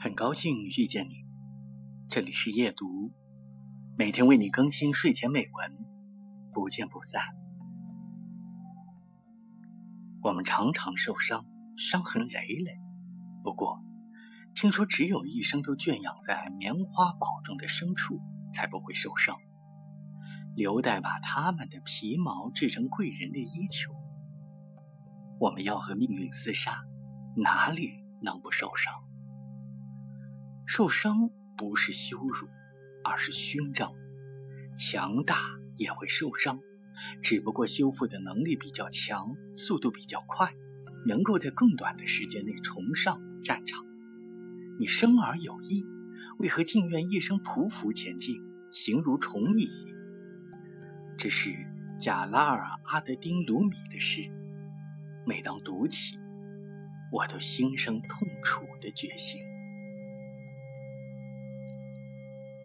很高兴遇见你，这里是夜读，每天为你更新睡前美文，不见不散。我们常常受伤，伤痕累累。不过，听说只有一生都圈养在棉花堡中的牲畜才不会受伤，刘代把他们的皮毛制成贵人的衣裘。我们要和命运厮杀，哪里能不受伤？受伤不是羞辱，而是勋章。强大也会受伤，只不过修复的能力比较强，速度比较快，能够在更短的时间内重上战场。你生而有意，为何竟愿一生匍匐前进，形如虫蚁？这是贾拉尔·阿德丁·鲁米的诗，每当读起，我都心生痛楚的决心。